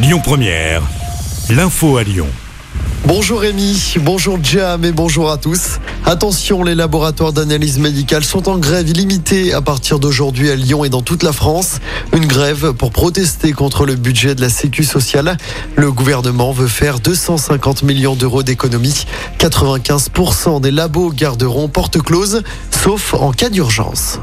Lyon Première, l'info à Lyon. Bonjour Rémi, bonjour Jam et bonjour à tous. Attention, les laboratoires d'analyse médicale sont en grève illimitée à partir d'aujourd'hui à Lyon et dans toute la France. Une grève pour protester contre le budget de la Sécu sociale. Le gouvernement veut faire 250 millions d'euros d'économies. 95% des labos garderont porte close, sauf en cas d'urgence.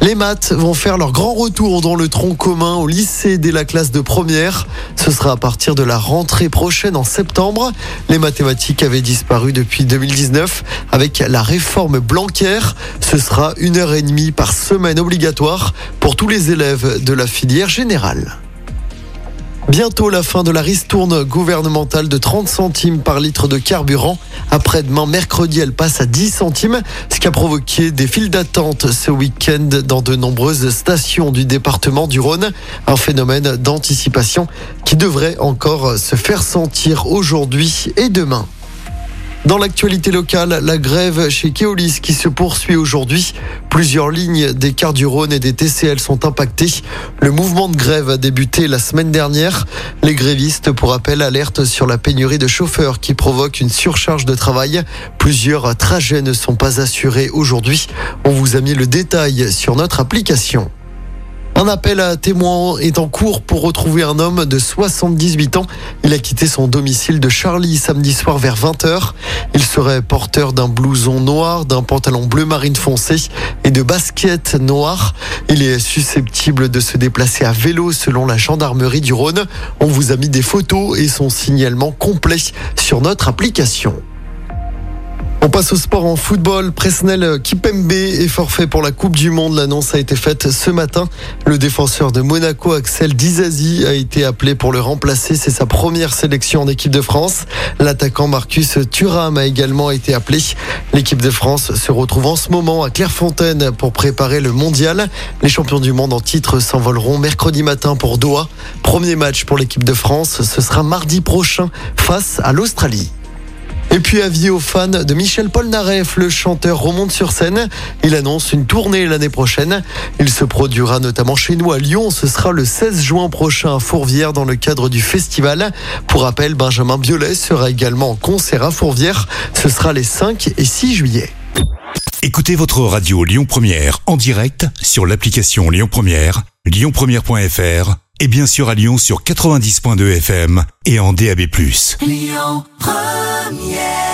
Les maths vont faire leur grand retour dans le tronc commun au lycée dès la classe de première. Ce sera à partir de la rentrée prochaine en septembre. Les mathématiques avaient disparu depuis 2019 avec la réforme Blanquer. Ce sera une heure et demie par semaine obligatoire pour tous les élèves de la filière générale. Bientôt la fin de la ristourne gouvernementale de 30 centimes par litre de carburant. Après-demain, mercredi, elle passe à 10 centimes, ce qui a provoqué des files d'attente ce week-end dans de nombreuses stations du département du Rhône. Un phénomène d'anticipation qui devrait encore se faire sentir aujourd'hui et demain. Dans l'actualité locale, la grève chez Keolis qui se poursuit aujourd'hui. Plusieurs lignes des cars du Rhône et des TCL sont impactées. Le mouvement de grève a débuté la semaine dernière. Les grévistes, pour rappel, alertent sur la pénurie de chauffeurs qui provoque une surcharge de travail. Plusieurs trajets ne sont pas assurés aujourd'hui. On vous a mis le détail sur notre application. Un appel à témoins est en cours pour retrouver un homme de 78 ans. Il a quitté son domicile de Charlie samedi soir vers 20h. Il serait porteur d'un blouson noir, d'un pantalon bleu marine foncé et de baskets noires. Il est susceptible de se déplacer à vélo selon la gendarmerie du Rhône. On vous a mis des photos et son signalement complet sur notre application. On passe au sport en football. Presnel Kipembe est forfait pour la Coupe du Monde. L'annonce a été faite ce matin. Le défenseur de Monaco, Axel Dizazi, a été appelé pour le remplacer. C'est sa première sélection en équipe de France. L'attaquant Marcus Thuram a également été appelé. L'équipe de France se retrouve en ce moment à Clairefontaine pour préparer le mondial. Les champions du monde en titre s'envoleront mercredi matin pour Doha. Premier match pour l'équipe de France. Ce sera mardi prochain face à l'Australie. Et puis avis aux fans de Michel Polnareff, le chanteur remonte sur scène. Il annonce une tournée l'année prochaine. Il se produira notamment chez nous à Lyon. Ce sera le 16 juin prochain à Fourvière dans le cadre du festival. Pour rappel, Benjamin Biolay sera également en concert à Fourvière. Ce sera les 5 et 6 juillet. Écoutez votre radio Lyon Première en direct sur l'application Lyon Première, lyonpremière.fr et bien sûr à Lyon sur 90.2 FM et en DAB+. Lyon Première